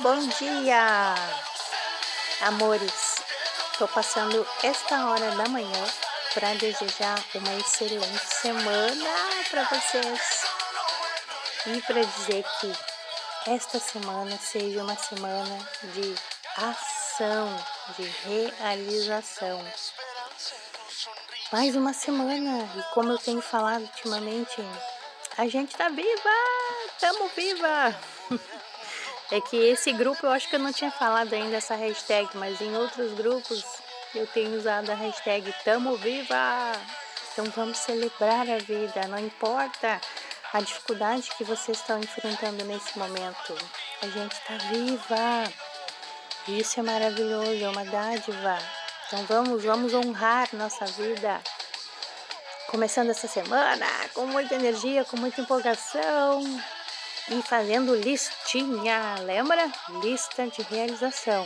Bom dia, amores. Estou passando esta hora da manhã para desejar uma excelente semana para vocês e para dizer que esta semana seja uma semana de ação, de realização. Mais uma semana e como eu tenho falado ultimamente, a gente tá viva, tamo viva. É que esse grupo eu acho que eu não tinha falado ainda essa hashtag, mas em outros grupos eu tenho usado a hashtag Tamo Viva. Então vamos celebrar a vida, não importa a dificuldade que vocês estão enfrentando nesse momento. A gente está viva. Isso é maravilhoso, é uma dádiva. Então vamos, vamos honrar nossa vida. Começando essa semana com muita energia, com muita empolgação e fazendo listinha, lembra? Lista de realização.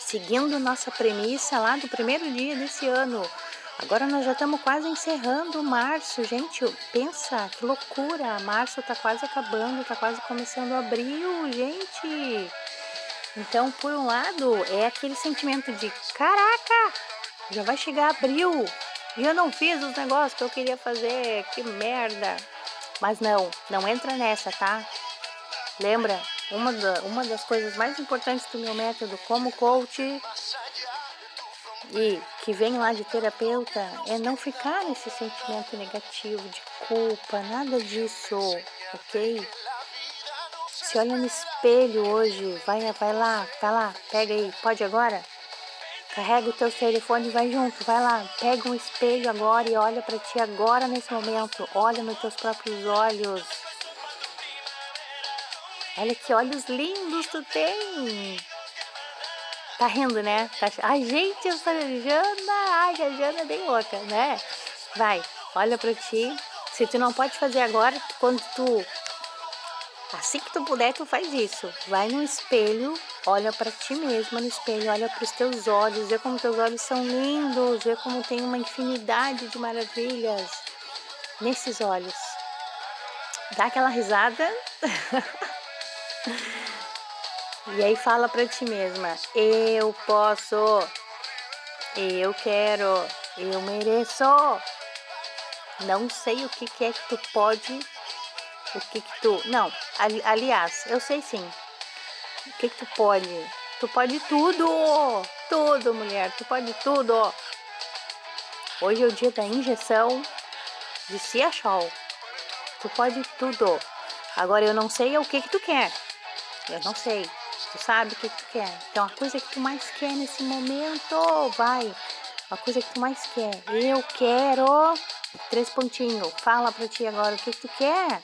Seguindo nossa premissa lá do primeiro dia desse ano. Agora nós já estamos quase encerrando março, gente. Pensa, que loucura! Março está quase acabando, está quase começando abril, gente. Então, por um lado, é aquele sentimento de caraca, já vai chegar abril e eu não fiz os negócios que eu queria fazer, que merda. Mas não, não entra nessa, tá? Lembra, uma, da, uma das coisas mais importantes do meu método como coach e que vem lá de terapeuta é não ficar nesse sentimento negativo de culpa, nada disso, ok? Se olha no espelho hoje, vai, vai lá, tá lá, pega aí, pode agora? Carrega o teu telefone e vai junto, vai lá, pega um espelho agora e olha para ti agora nesse momento. Olha nos teus próprios olhos. Olha que olhos lindos tu tem. Tá rindo, né? Tá... Gente, essa Jana, ai, a Jana é bem louca, né? Vai, olha para ti. Se tu não pode fazer agora, quando tu Assim que tu puder, tu faz isso. Vai no espelho, olha para ti mesma no espelho, olha para os teus olhos, vê como teus olhos são lindos, vê como tem uma infinidade de maravilhas nesses olhos. Dá aquela risada. e aí fala para ti mesma: eu posso, eu quero, eu mereço. Não sei o que é que tu pode o que que tu... Não, ali, aliás, eu sei sim. O que que tu pode? Tu pode tudo! Tudo, mulher, tu pode tudo! Hoje é o dia da injeção de Ciachol. Tu pode tudo. Agora eu não sei o que que tu quer. Eu não sei. Tu sabe o que que tu quer. Então a coisa que tu mais quer nesse momento, vai. A coisa que tu mais quer. Eu quero. Três pontinhos. Fala pra ti agora o que tu quer.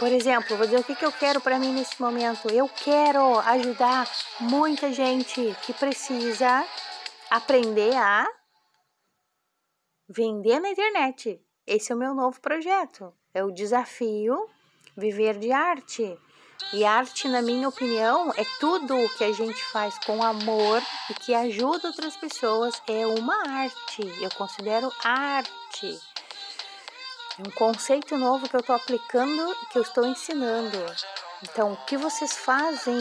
Por exemplo, vou dizer o que, que eu quero para mim nesse momento. Eu quero ajudar muita gente que precisa aprender a vender na internet. Esse é o meu novo projeto. É o desafio viver de arte. E arte, na minha opinião, é tudo o que a gente faz com amor e que ajuda outras pessoas. É uma arte. Eu considero arte. Um conceito novo que eu estou aplicando que eu estou ensinando. Então, o que vocês fazem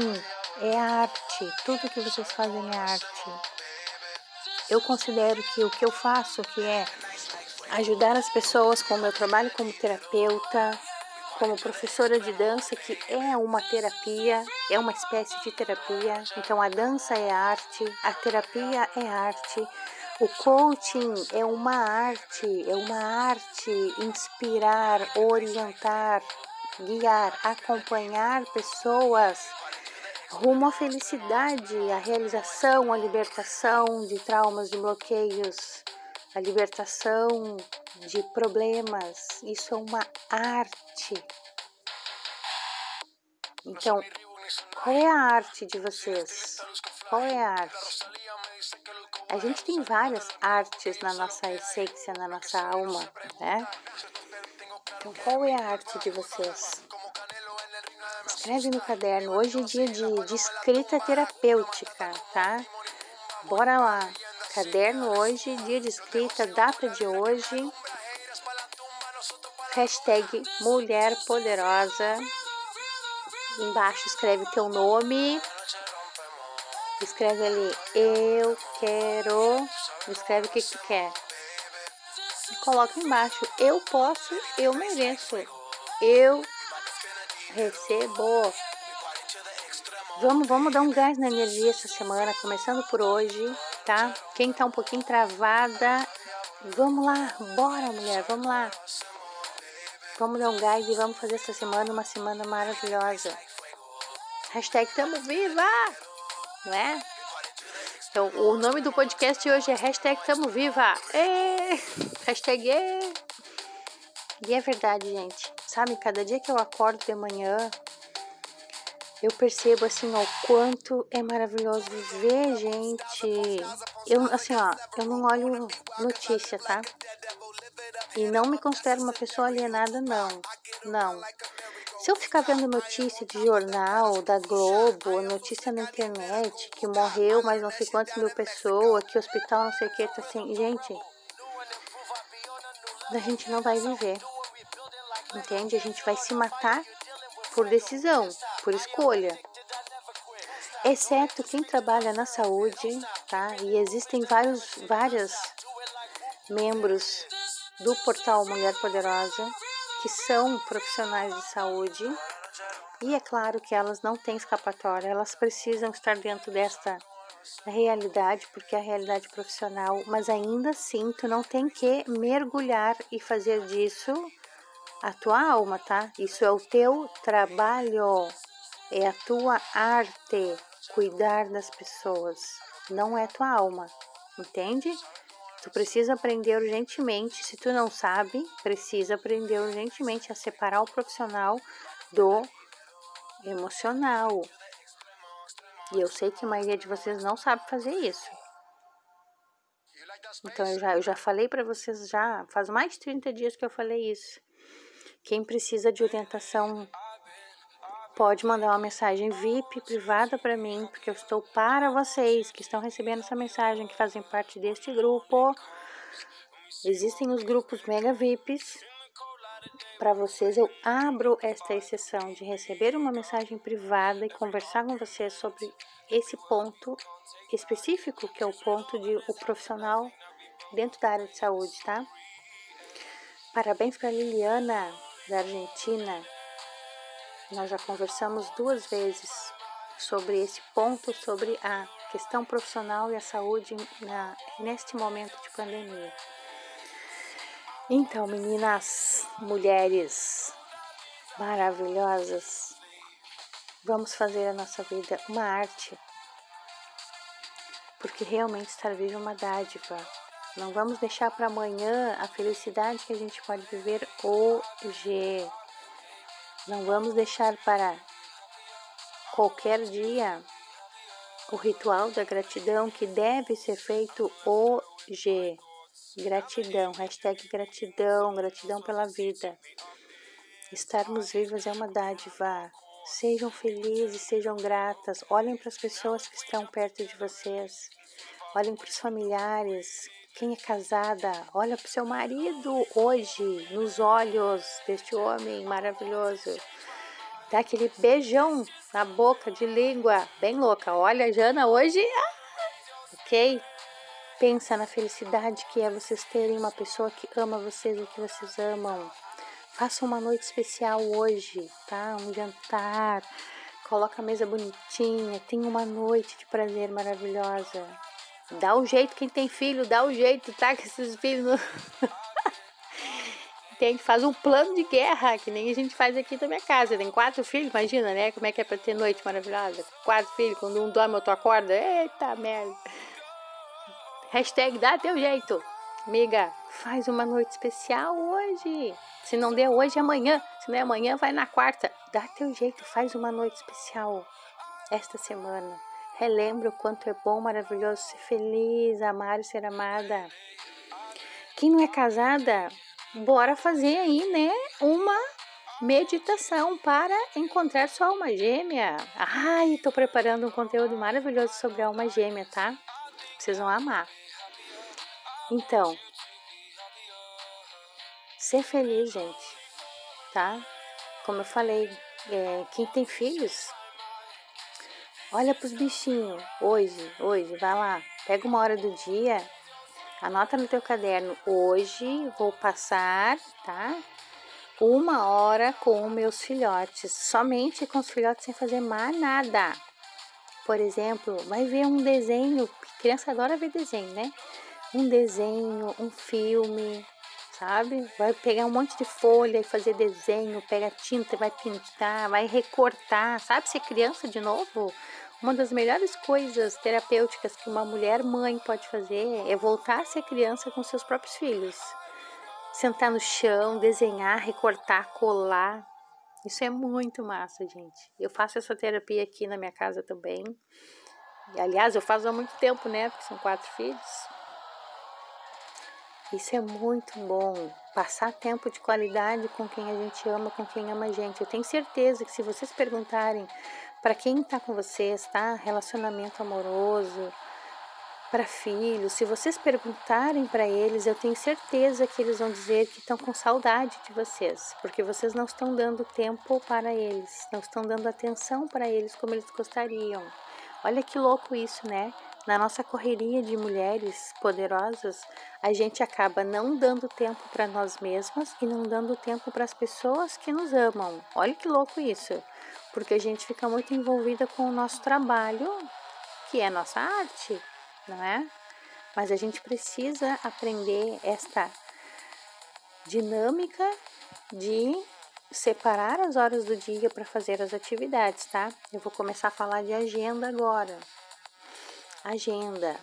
é arte. Tudo que vocês fazem é arte. Eu considero que o que eu faço, que é ajudar as pessoas com o meu trabalho como terapeuta, como professora de dança, que é uma terapia, é uma espécie de terapia. Então, a dança é arte, a terapia é arte, o coaching é uma arte, é uma arte inspirar, orientar, guiar, acompanhar pessoas rumo à felicidade, à realização, à libertação de traumas, de bloqueios, à libertação de problemas. Isso é uma arte. Então, qual é a arte de vocês? Qual é a arte? A gente tem várias artes na nossa essência, na nossa alma, né? Então, qual é a arte de vocês? Escreve no caderno. Hoje é dia de, de escrita terapêutica, tá? Bora lá. Caderno hoje, dia de escrita, data de hoje. Hashtag Mulher Poderosa. embaixo escreve teu nome. Escreve ali, eu quero. Escreve o que, que quer. E coloca embaixo, eu posso, eu mereço. Eu recebo. Vamos, vamos dar um gás na energia essa semana, começando por hoje, tá? Quem tá um pouquinho travada, vamos lá, bora mulher, vamos lá. Vamos dar um gás e vamos fazer essa semana uma semana maravilhosa. Hashtag tamo viva! Não é? Então, o nome do podcast hoje é hashtag tamo viva. Hashtag é. E é verdade, gente. Sabe, cada dia que eu acordo de manhã, eu percebo assim o quanto é maravilhoso viver, gente. Eu assim, ó, eu não olho notícia, tá? E não me considero uma pessoa alienada, não. Não. Eu ficar vendo notícia de jornal, da Globo, notícia na internet, que morreu mais não sei quantas mil pessoas, que hospital não sei o que, tá assim, gente, a gente não vai viver. Entende? A gente vai se matar por decisão, por escolha. Exceto quem trabalha na saúde, tá? E existem vários, várias membros do portal Mulher Poderosa, que são profissionais de saúde, e é claro que elas não têm escapatória, elas precisam estar dentro desta realidade, porque é a realidade profissional, mas ainda assim tu não tem que mergulhar e fazer disso a tua alma, tá? Isso é o teu trabalho, é a tua arte, cuidar das pessoas, não é tua alma, entende? Tu precisa aprender urgentemente, se tu não sabe, precisa aprender urgentemente a separar o profissional do emocional. E eu sei que a maioria de vocês não sabe fazer isso. Então eu já, eu já falei para vocês já, faz mais de 30 dias que eu falei isso. Quem precisa de orientação pode mandar uma mensagem VIP privada para mim, porque eu estou para vocês que estão recebendo essa mensagem, que fazem parte deste grupo. Existem os grupos mega VIPs. Para vocês, eu abro esta exceção de receber uma mensagem privada e conversar com vocês sobre esse ponto específico, que é o ponto de o profissional dentro da área de saúde, tá? Parabéns para Liliana, da Argentina, nós já conversamos duas vezes sobre esse ponto, sobre a questão profissional e a saúde na, neste momento de pandemia. Então, meninas, mulheres maravilhosas, vamos fazer a nossa vida uma arte, porque realmente estar vivo é uma dádiva. Não vamos deixar para amanhã a felicidade que a gente pode viver hoje. Não vamos deixar para qualquer dia o ritual da gratidão que deve ser feito hoje. Gratidão, hashtag gratidão, gratidão pela vida. Estarmos vivos é uma dádiva. Sejam felizes, sejam gratas. Olhem para as pessoas que estão perto de vocês. Olhem para os familiares. Quem é casada, olha para o seu marido hoje, nos olhos deste homem maravilhoso. Dá aquele beijão na boca de língua, bem louca. Olha, Jana, hoje. Ah, ok? Pensa na felicidade que é vocês terem uma pessoa que ama vocês e que vocês amam. Faça uma noite especial hoje, tá? Um jantar. Coloca a mesa bonitinha. Tenha uma noite de prazer maravilhosa. Dá o jeito, quem tem filho, dá o jeito, tá? Que esses filhos. Entende? Faz um plano de guerra, que nem a gente faz aqui na minha casa. Tem quatro filhos, imagina, né? Como é que é pra ter noite maravilhosa? Quatro filhos, quando um dorme, outro acorda. Eita merda. Hashtag dá teu jeito. Amiga, faz uma noite especial hoje. Se não der hoje, é amanhã. Se não é amanhã, vai na quarta. Dá teu jeito, faz uma noite especial esta semana. Relembra o quanto é bom, maravilhoso ser feliz, amar e ser amada. Quem não é casada, bora fazer aí, né, uma meditação para encontrar sua alma gêmea. Ai, tô preparando um conteúdo maravilhoso sobre a alma gêmea, tá? Vocês vão amar. Então, ser feliz, gente, tá? Como eu falei, é, quem tem filhos, olha para os bichinhos. Hoje, hoje, vai lá, pega uma hora do dia, anota no teu caderno. Hoje vou passar, tá? Uma hora com meus filhotes, somente com os filhotes sem fazer mais nada. Por exemplo, vai ver um desenho, criança adora ver desenho, né? Um desenho, um filme, sabe? Vai pegar um monte de folha e fazer desenho, pega tinta, vai pintar, vai recortar, sabe? Ser criança de novo. Uma das melhores coisas terapêuticas que uma mulher mãe pode fazer é voltar a ser criança com seus próprios filhos. Sentar no chão, desenhar, recortar, colar. Isso é muito massa, gente. Eu faço essa terapia aqui na minha casa também. E, aliás, eu faço há muito tempo, né? Porque são quatro filhos. Isso é muito bom. Passar tempo de qualidade com quem a gente ama, com quem ama a gente. Eu tenho certeza que se vocês perguntarem para quem está com vocês, tá? Relacionamento amoroso, para filhos, se vocês perguntarem para eles, eu tenho certeza que eles vão dizer que estão com saudade de vocês, porque vocês não estão dando tempo para eles, não estão dando atenção para eles como eles gostariam. Olha que louco isso, né? na nossa correria de mulheres poderosas, a gente acaba não dando tempo para nós mesmas e não dando tempo para as pessoas que nos amam. Olha que louco isso, porque a gente fica muito envolvida com o nosso trabalho, que é nossa arte, não é? Mas a gente precisa aprender esta dinâmica de separar as horas do dia para fazer as atividades, tá? Eu vou começar a falar de agenda agora. Agenda.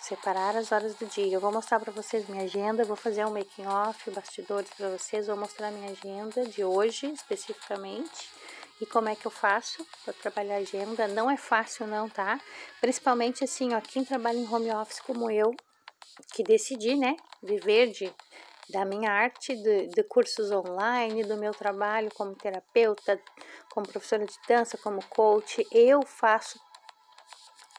Separar as horas do dia. Eu vou mostrar para vocês minha agenda, vou fazer um making off, bastidores para vocês, vou mostrar minha agenda de hoje especificamente e como é que eu faço para trabalhar agenda. Não é fácil não, tá? Principalmente assim, ó, quem trabalha em home office como eu, que decidi, né, viver de da minha arte, de, de, cursos online, do meu trabalho como terapeuta, como professora de dança, como coach, eu faço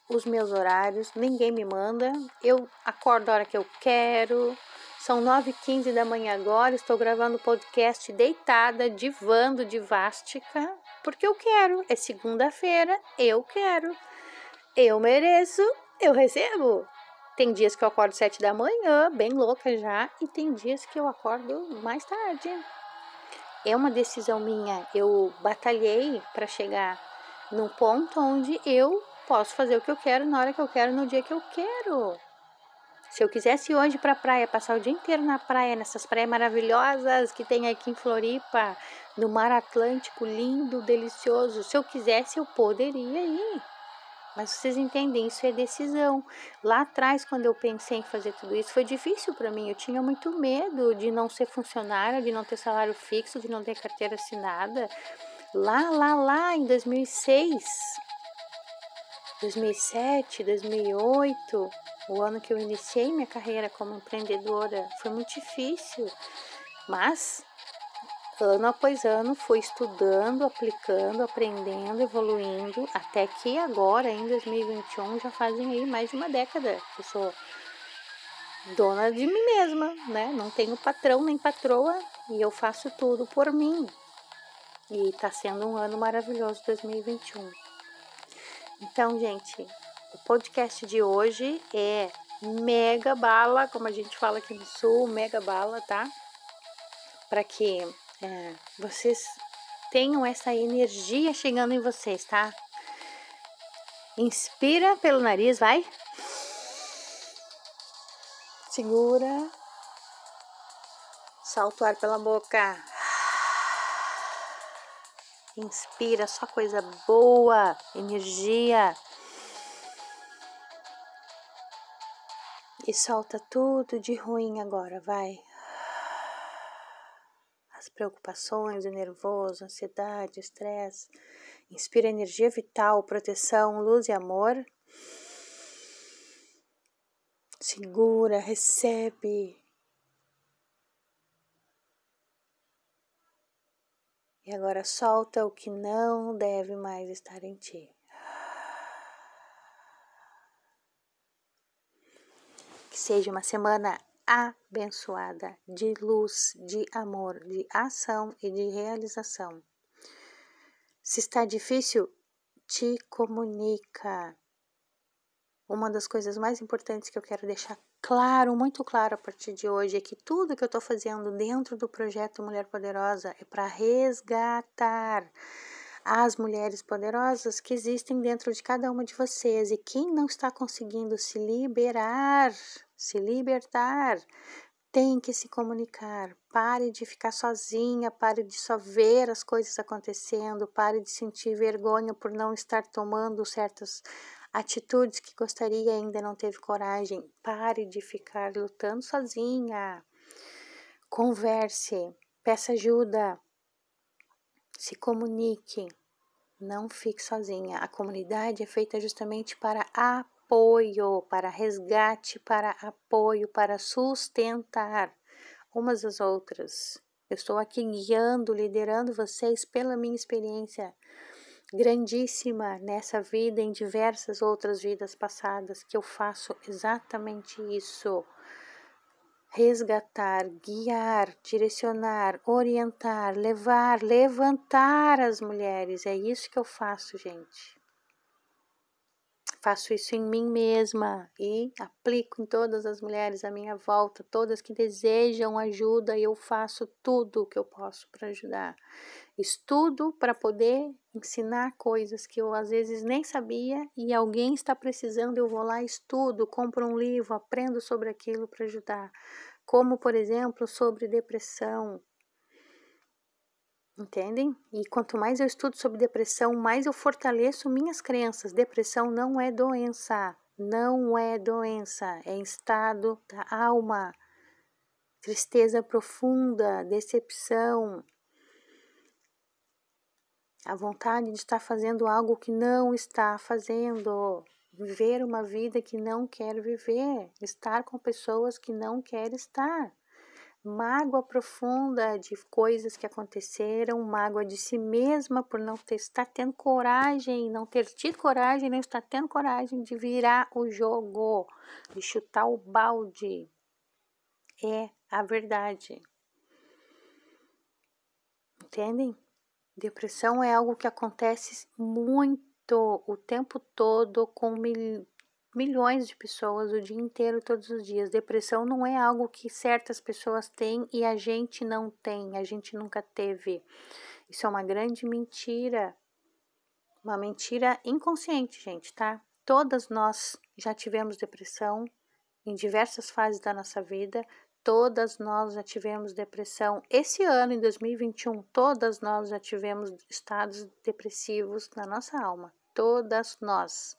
os meus horários, ninguém me manda, eu acordo a hora que eu quero. São 9h15 da manhã agora, estou gravando o podcast deitada, divando de vástica, porque eu quero. É segunda-feira, eu quero. Eu mereço, eu recebo. Tem dias que eu acordo sete da manhã, bem louca já, e tem dias que eu acordo mais tarde. É uma decisão minha. Eu batalhei para chegar num ponto onde eu posso fazer o que eu quero na hora que eu quero, no dia que eu quero. Se eu quisesse hoje para a praia, passar o dia inteiro na praia, nessas praias maravilhosas que tem aqui em Floripa, no mar Atlântico, lindo, delicioso, se eu quisesse, eu poderia ir. Mas vocês entendem, isso é decisão. Lá atrás, quando eu pensei em fazer tudo isso, foi difícil para mim. Eu tinha muito medo de não ser funcionária, de não ter salário fixo, de não ter carteira assinada. Lá, lá, lá, em 2006, 2007, 2008, o ano que eu iniciei minha carreira como empreendedora, foi muito difícil, mas ano após ano fui estudando, aplicando, aprendendo, evoluindo, até que agora, em 2021, já fazem aí mais de uma década que eu sou dona de mim mesma, né? Não tenho patrão nem patroa e eu faço tudo por mim. E tá sendo um ano maravilhoso 2021. Então, gente, o podcast de hoje é mega bala, como a gente fala aqui no sul, mega bala, tá? Para que é, vocês tenham essa energia chegando em vocês, tá? Inspira pelo nariz, vai. Segura. Solta o ar pela boca. Inspira só coisa boa, energia. E solta tudo de ruim agora, vai. As preocupações, o nervoso, ansiedade, estresse. Inspira energia vital, proteção, luz e amor. Segura, recebe. E agora solta o que não deve mais estar em ti. Que seja uma semana abençoada de luz, de amor, de ação e de realização. Se está difícil, te comunica. Uma das coisas mais importantes que eu quero deixar claro, muito claro a partir de hoje, é que tudo que eu estou fazendo dentro do projeto Mulher Poderosa é para resgatar as mulheres poderosas que existem dentro de cada uma de vocês. E quem não está conseguindo se liberar, se libertar, tem que se comunicar. Pare de ficar sozinha, pare de só ver as coisas acontecendo, pare de sentir vergonha por não estar tomando certas atitudes que gostaria e ainda não teve coragem. Pare de ficar lutando sozinha. Converse, peça ajuda, se comunique, não fique sozinha. A comunidade é feita justamente para apoio, para resgate, para apoio, para sustentar umas às outras. Eu estou aqui guiando, liderando vocês pela minha experiência grandíssima nessa vida, em diversas outras vidas passadas, que eu faço exatamente isso. Resgatar, guiar, direcionar, orientar, levar, levantar as mulheres. É isso que eu faço, gente faço isso em mim mesma e aplico em todas as mulheres à minha volta, todas que desejam ajuda, e eu faço tudo o que eu posso para ajudar. Estudo para poder ensinar coisas que eu às vezes nem sabia e alguém está precisando, eu vou lá, estudo, compro um livro, aprendo sobre aquilo para ajudar. Como, por exemplo, sobre depressão, Entendem? E quanto mais eu estudo sobre depressão, mais eu fortaleço minhas crenças. Depressão não é doença, não é doença, é estado da alma. Tristeza profunda, decepção, a vontade de estar fazendo algo que não está fazendo, viver uma vida que não quer viver, estar com pessoas que não quer estar mágoa profunda de coisas que aconteceram, mágoa de si mesma por não ter, estar tendo coragem, não ter tido coragem, não estar tendo coragem de virar o jogo, de chutar o balde. É a verdade. Entendem? Depressão é algo que acontece muito o tempo todo com mil, milhões de pessoas o dia inteiro, todos os dias. Depressão não é algo que certas pessoas têm e a gente não tem, a gente nunca teve. Isso é uma grande mentira. Uma mentira inconsciente, gente, tá? Todas nós já tivemos depressão em diversas fases da nossa vida. Todas nós já tivemos depressão. Esse ano, em 2021, todas nós já tivemos estados depressivos na nossa alma todas nós.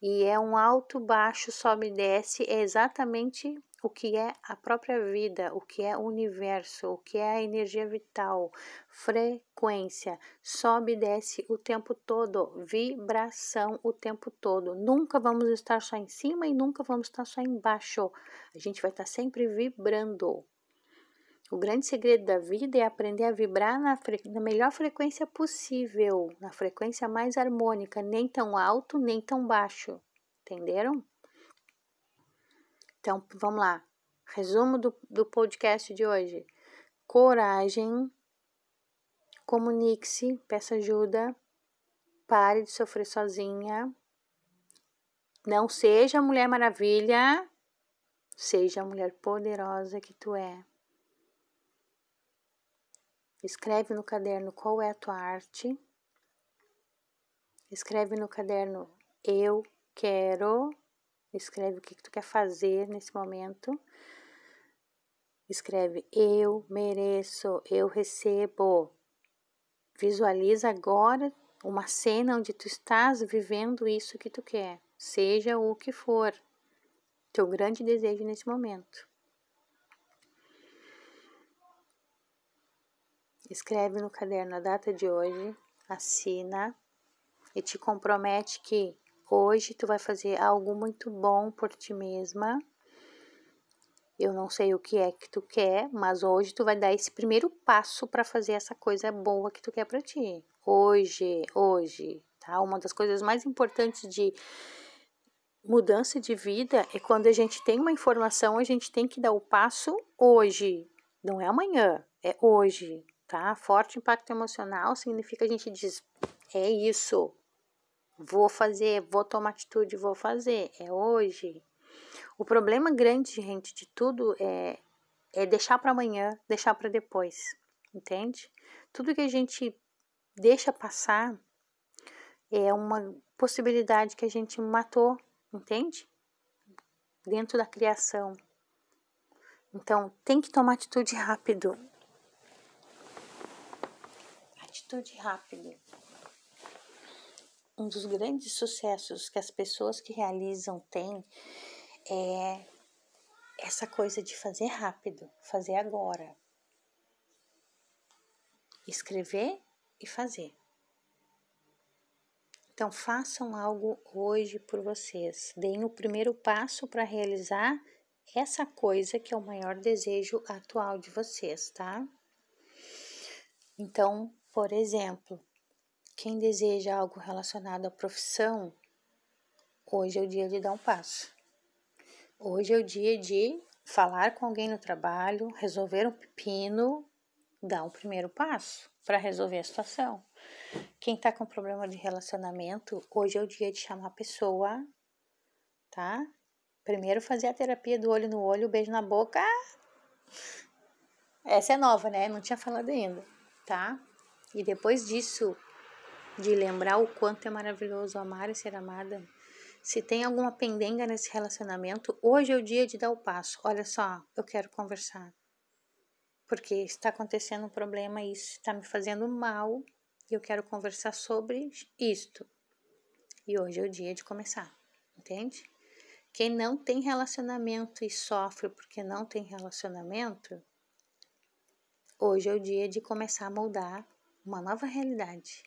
E é um alto, baixo, sobe e desce, é exatamente o que é a própria vida, o que é o universo, o que é a energia vital, frequência, sobe e desce o tempo todo, vibração o tempo todo. Nunca vamos estar só em cima e nunca vamos estar só embaixo. A gente vai estar sempre vibrando. O grande segredo da vida é aprender a vibrar na, na, melhor frequência possível, na frequência mais harmônica, nem tão alto, nem tão baixo. Entenderam? Então, vamos lá. Resumo do, do podcast de hoje: coragem, comunique-se, peça ajuda, pare de sofrer sozinha, não seja a mulher maravilha, seja a mulher poderosa que tu é. Escreve no caderno qual é a tua arte. Escreve no caderno eu quero. Escreve o que, tu quer fazer nesse momento. Escreve eu mereço, eu recebo. Visualiza agora uma cena onde tu estás vivendo isso que tu quer, seja o que for. Teu grande desejo nesse momento. Escreve no caderno a data de hoje, assina e te compromete que hoje tu vai fazer algo muito bom por ti mesma. Eu não sei o que é que tu quer, mas hoje tu vai dar esse primeiro passo para fazer essa coisa boa que tu quer para ti. Hoje, hoje, tá? Uma das coisas mais importantes de mudança de vida é quando a gente tem uma informação, a gente tem que dar o passo hoje, não é amanhã, é hoje tá? Forte impacto emocional significa a gente diz, é isso. Vou fazer, vou tomar atitude, vou fazer. É hoje. O problema grande, gente, de tudo é, é deixar para amanhã, deixar para depois. Entende? Tudo que a gente deixa passar é uma possibilidade que a gente matou, entende? Dentro da criação. Então, tem que tomar atitude rápido. Atitude rápido. Um dos grandes sucessos que as pessoas que realizam têm é essa coisa de fazer rápido, fazer agora. Escrever e fazer. Então, façam algo hoje por vocês. Deem o primeiro passo para realizar essa coisa que é o maior desejo atual de vocês, tá? Então, por exemplo, quem deseja algo relacionado à profissão, hoje é o dia de dar um passo. Hoje é o dia de falar com alguém no trabalho, resolver um pepino, dar um primeiro passo para resolver a situação. Quem tá com problema de relacionamento, hoje é o dia de chamar a pessoa, tá? Primeiro fazer a terapia do olho no olho, beijo na boca. Essa é nova, né? Não tinha falado ainda, tá? E depois disso, de lembrar o quanto é maravilhoso amar e ser amada, se tem alguma pendenga nesse relacionamento, hoje é o dia de dar o passo. Olha só, eu quero conversar. Porque está acontecendo um problema, isso está me fazendo mal e eu quero conversar sobre isto. E hoje é o dia de começar, entende? Quem não tem relacionamento e sofre porque não tem relacionamento, hoje é o dia de começar a moldar uma nova realidade.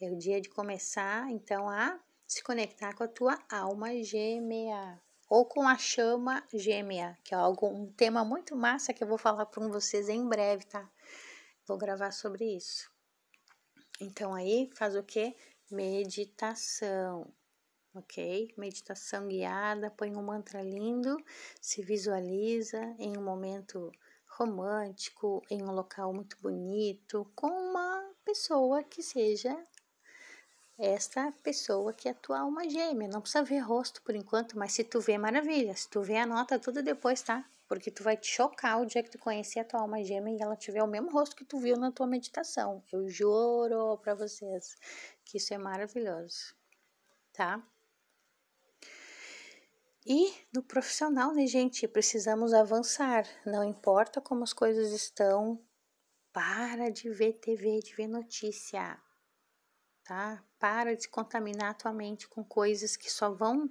É o dia de começar, então, a se conectar com a tua alma gêmea ou com a chama gêmea, que é algo um tema muito massa que eu vou falar para vocês em breve, tá? Vou gravar sobre isso. Então aí faz o que? Meditação, ok? Meditação guiada, põe um mantra lindo, se visualiza em um momento romântico, em um local muito bonito, com uma pessoa que seja esta pessoa que é tua alma gêmea. Não precisa ver rosto por enquanto, mas se tu vê, maravilha. Se tu vê, anota tudo depois, tá? porque tu vai te chocar o dia que tu conhecer a tua alma gêmea e ela tiver o mesmo rosto que tu viu na tua meditação. Eu juro para vocês que isso é maravilhoso, tá? E no profissional, né, gente, precisamos avançar. Não importa como as coisas estão, para de ver TV, de ver notícia, tá? Para de contaminar a tua mente com coisas que só vão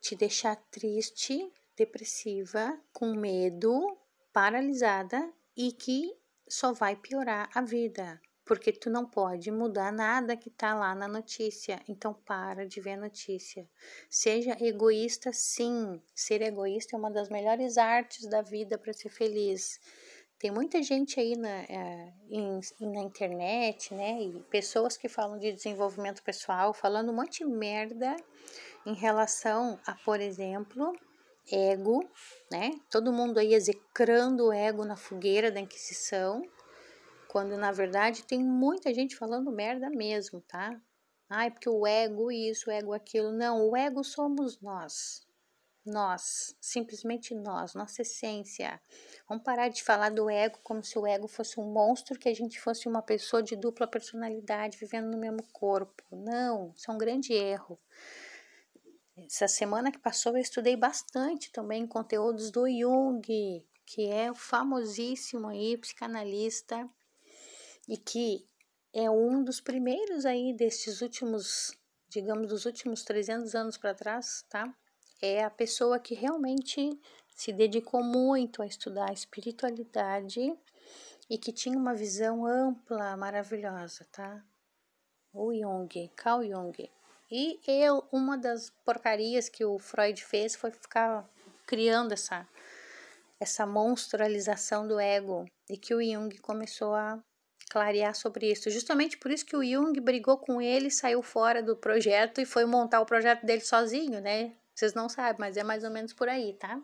te deixar triste depressiva, com medo, paralisada e que só vai piorar a vida, porque tu não pode mudar nada que tá lá na notícia. Então para de ver a notícia. Seja egoísta, sim. Ser egoísta é uma das melhores artes da vida para ser feliz. Tem muita gente aí na, em, na internet, né? E pessoas que falam de desenvolvimento pessoal, falando um monte de merda em relação a, por exemplo, ego, né? Todo mundo aí execrando o ego na fogueira da Inquisição, quando na verdade tem muita gente falando merda mesmo, tá? Ai, porque o ego isso, o ego aquilo. Não, o ego somos nós. Nós, simplesmente nós, nossa essência. Vamos parar de falar do ego como se o ego fosse um monstro, que a gente fosse uma pessoa de dupla personalidade vivendo no mesmo corpo. Não, isso é um grande erro. Essa semana que passou eu estudei bastante também conteúdos do Jung, que é o famosíssimo aí psicanalista e que é um dos primeiros aí desses últimos, digamos, dos últimos 300 anos para trás, tá? É a pessoa que realmente se dedicou muito a estudar a espiritualidade e que tinha uma visão ampla, maravilhosa, tá? O Jung, Carl Jung. E eu, uma das porcarias que o Freud fez foi ficar criando essa essa monstrualização do ego e que o Jung começou a clarear sobre isso. Justamente por isso que o Jung brigou com ele, saiu fora do projeto e foi montar o projeto dele sozinho, né? Vocês não sabem, mas é mais ou menos por aí, tá?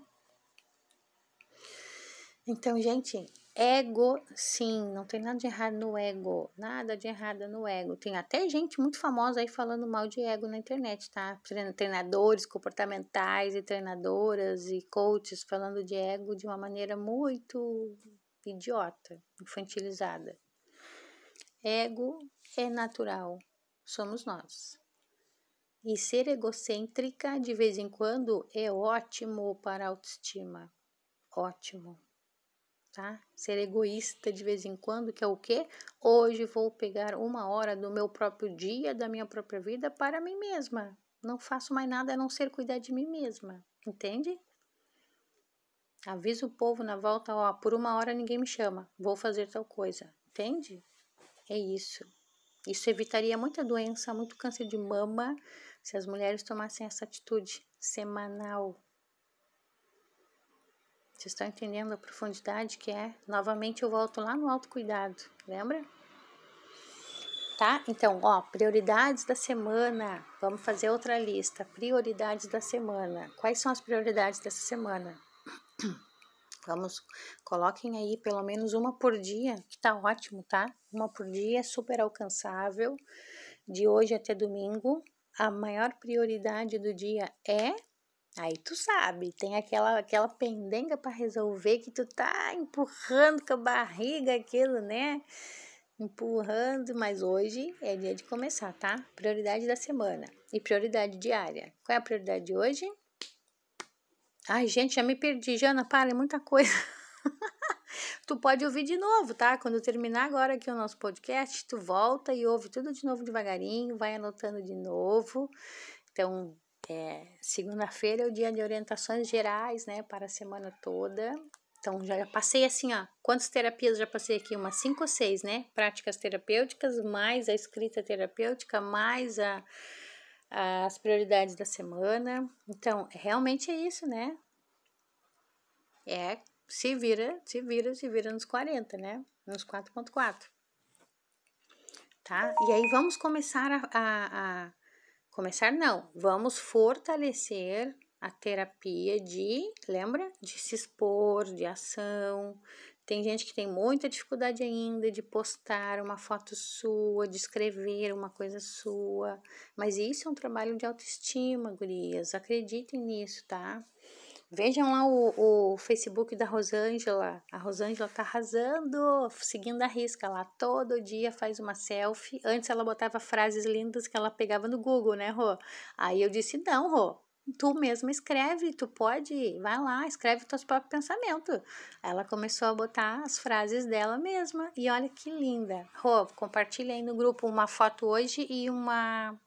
Então, gente, Ego, sim, não tem nada de errado no ego, nada de errado no ego. Tem até gente muito famosa aí falando mal de ego na internet, tá? Treinadores comportamentais e treinadoras e coaches falando de ego de uma maneira muito idiota, infantilizada. Ego é natural, somos nós. E ser egocêntrica de vez em quando é ótimo para a autoestima. Ótimo tá? Ser egoísta de vez em quando, que é o quê? Hoje vou pegar uma hora do meu próprio dia, da minha própria vida para mim mesma. Não faço mais nada a não ser cuidar de mim mesma, entende? Avisa o povo na volta, ó, por uma hora ninguém me chama, vou fazer tal coisa, entende? É isso. Isso evitaria muita doença, muito câncer de mama, se as mulheres tomassem essa atitude semanal, vocês estão entendendo a profundidade que é? Novamente eu volto lá no autocuidado, lembra? Tá? Então, ó, prioridades da semana. Vamos fazer outra lista. Prioridades da semana. Quais são as prioridades dessa semana? Vamos, coloquem aí pelo menos uma por dia, que tá ótimo, tá? Uma por dia é super alcançável. De hoje até domingo, a maior prioridade do dia é Aí tu sabe, tem aquela aquela pendenga para resolver que tu tá empurrando com a barriga aquilo, né? Empurrando, mas hoje é dia de começar, tá? Prioridade da semana e prioridade diária. Qual é a prioridade de hoje? Ai, gente, já me perdi, Jana, para, é muita coisa. tu pode ouvir de novo, tá? Quando terminar agora aqui o nosso podcast, tu volta e ouve tudo de novo devagarinho, vai anotando de novo. Então, é, Segunda-feira é o dia de orientações gerais, né, para a semana toda. Então, já passei assim, ó, quantas terapias já passei aqui? Umas cinco ou seis, né? Práticas terapêuticas, mais a escrita terapêutica, mais a, as prioridades da semana. Então, realmente é isso, né? É, se vira, se vira, se vira nos 40, né? Nos 4.4. Tá? E aí vamos começar a, a, a Começar não, vamos fortalecer a terapia de, lembra? De se expor, de ação. Tem gente que tem muita dificuldade ainda de postar uma foto sua, de escrever uma coisa sua. Mas isso é um trabalho de autoestima, gurias. Acreditem nisso, tá? Vejam lá o, o Facebook da Rosângela. A Rosângela tá arrasando, seguindo a risca lá. Todo dia faz uma selfie. Antes ela botava frases lindas que ela pegava no Google, né, Rô? Aí eu disse: não, Rô, tu mesma escreve, tu pode, vai lá, escreve teus próprios pensamentos. Ela começou a botar as frases dela mesma e olha que linda. Rô, compartilha aí no grupo uma foto hoje e uma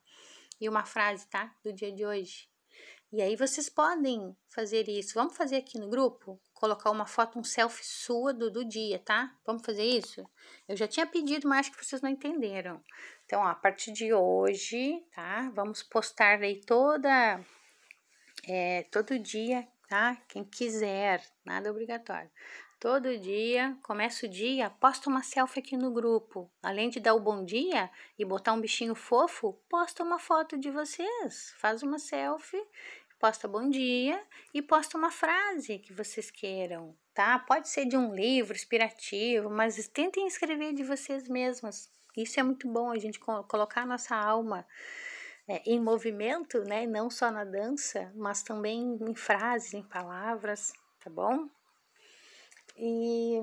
e uma frase, tá? Do dia de hoje. E aí vocês podem fazer isso. Vamos fazer aqui no grupo? Colocar uma foto, um selfie sua do, do dia, tá? Vamos fazer isso? Eu já tinha pedido, mas acho que vocês não entenderam. Então, ó, a partir de hoje, tá? Vamos postar aí toda, é, todo dia, tá? Quem quiser, nada obrigatório. Todo dia, começa o dia, posta uma selfie aqui no grupo. Além de dar o bom dia e botar um bichinho fofo, posta uma foto de vocês. Faz uma selfie posta bom dia e posta uma frase que vocês queiram, tá? Pode ser de um livro inspirativo, mas tentem escrever de vocês mesmas. Isso é muito bom, a gente colocar a nossa alma é, em movimento, né? Não só na dança, mas também em frases, em palavras, tá bom? E,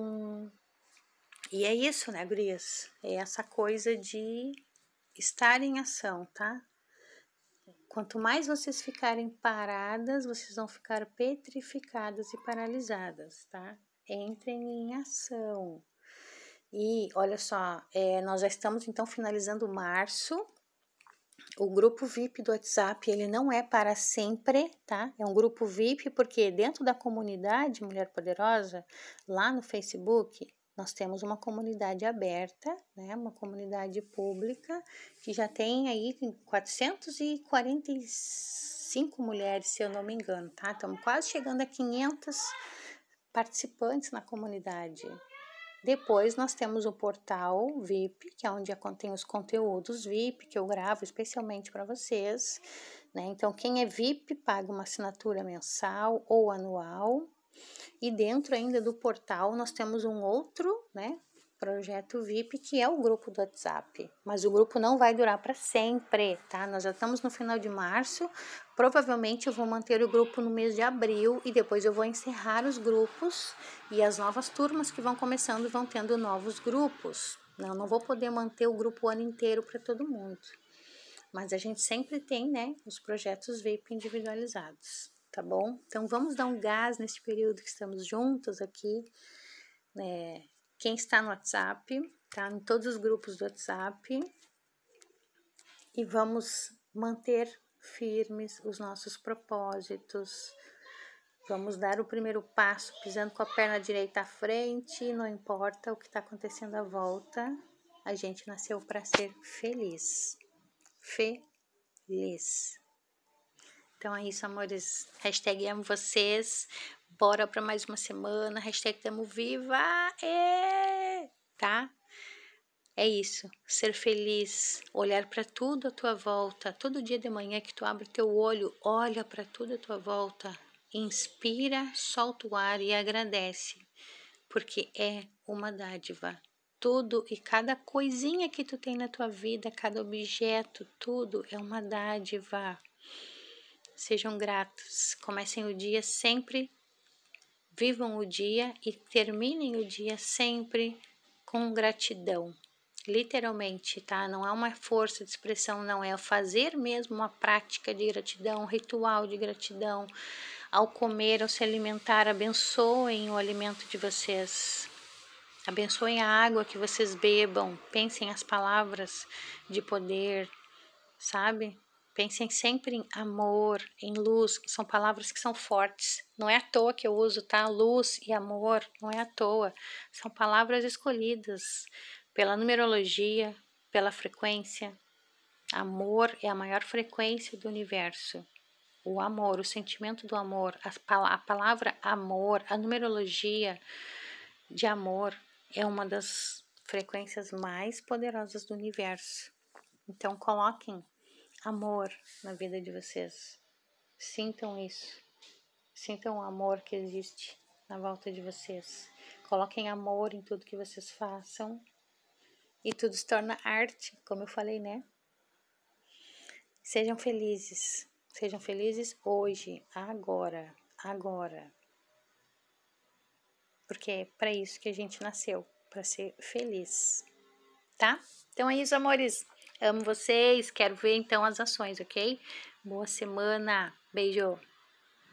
e é isso, né, gurias? É essa coisa de estar em ação, tá? Quanto mais vocês ficarem paradas, vocês vão ficar petrificadas e paralisadas, tá? Entrem em ação. E olha só, é, nós já estamos então finalizando março. O grupo VIP do WhatsApp, ele não é para sempre, tá? É um grupo VIP porque dentro da comunidade Mulher Poderosa, lá no Facebook, nós temos uma comunidade aberta, né, uma comunidade pública, que já tem aí 445 mulheres, se eu não me engano, tá? Estamos quase chegando a 500 participantes na comunidade. Depois nós temos o portal VIP, que é onde contém os conteúdos VIP que eu gravo especialmente para vocês. Né? Então, quem é VIP paga uma assinatura mensal ou anual E dentro ainda do portal nós temos um outro, né, projeto VIP, que é o grupo do WhatsApp. Mas o grupo não vai durar para sempre, tá? Nós já estamos no final de março. Provavelmente eu vou manter o grupo no mês de abril e depois eu vou encerrar os grupos e as novas turmas que vão começando vão tendo novos grupos. Não, não vou poder manter o grupo o ano inteiro para todo mundo. Mas a gente sempre tem, né, os projetos VIP individualizados, tá bom? Então vamos dar um gás nesse período que estamos juntos aqui, né? Quem está no WhatsApp, tá? Em todos os grupos do WhatsApp. E vamos manter firmes os nossos propósitos. Vamos dar o primeiro passo pisando com a perna direita à frente, não importa o que está acontecendo à volta, a gente nasceu para ser feliz. Feliz. Então é isso, amores. Hashtag amo vocês. Bora para mais uma semana. Hashtag tamo viva. É, tá? É isso. Ser feliz. Olhar para tudo à tua volta. Todo dia de manhã que tu abre teu olho, olha para tudo à tua volta. Inspira, solta o ar e agradece. Porque é uma dádiva. Tudo e cada coisinha que tu tem na tua vida, cada objeto, tudo é uma dádiva. Sejam gratos. Comecem o dia sempre Vivam o dia e terminem o dia sempre com gratidão. Literalmente, tá? Não é uma força de expressão, não é fazer mesmo uma prática de gratidão, um ritual de gratidão. Ao comer, ao se alimentar, abençoem o alimento de vocês. Abençoem a água que vocês bebam. Pensem as palavras de poder, sabe? Pensem sempre em amor, em luz, são palavras que são fortes. Não é à toa que eu uso, tá? Luz e amor, não é à toa. São palavras escolhidas pela numerologia, pela frequência. Amor é a maior frequência do universo. O amor, o sentimento do amor, a palavra amor, a numerologia de amor é uma das frequências mais poderosas do universo. Então, coloquem amor na vida de vocês. Sintam isso. Sintam o amor que existe na volta de vocês. Coloquem amor em tudo que vocês façam. E tudo se torna arte, como eu falei, né? Sejam felizes. Sejam felizes hoje, agora, agora. Porque é para isso que a gente nasceu, para ser feliz. Tá? Então é isso, amores. Amo vocês, quero ver então as ações, ok? Boa semana, beijo!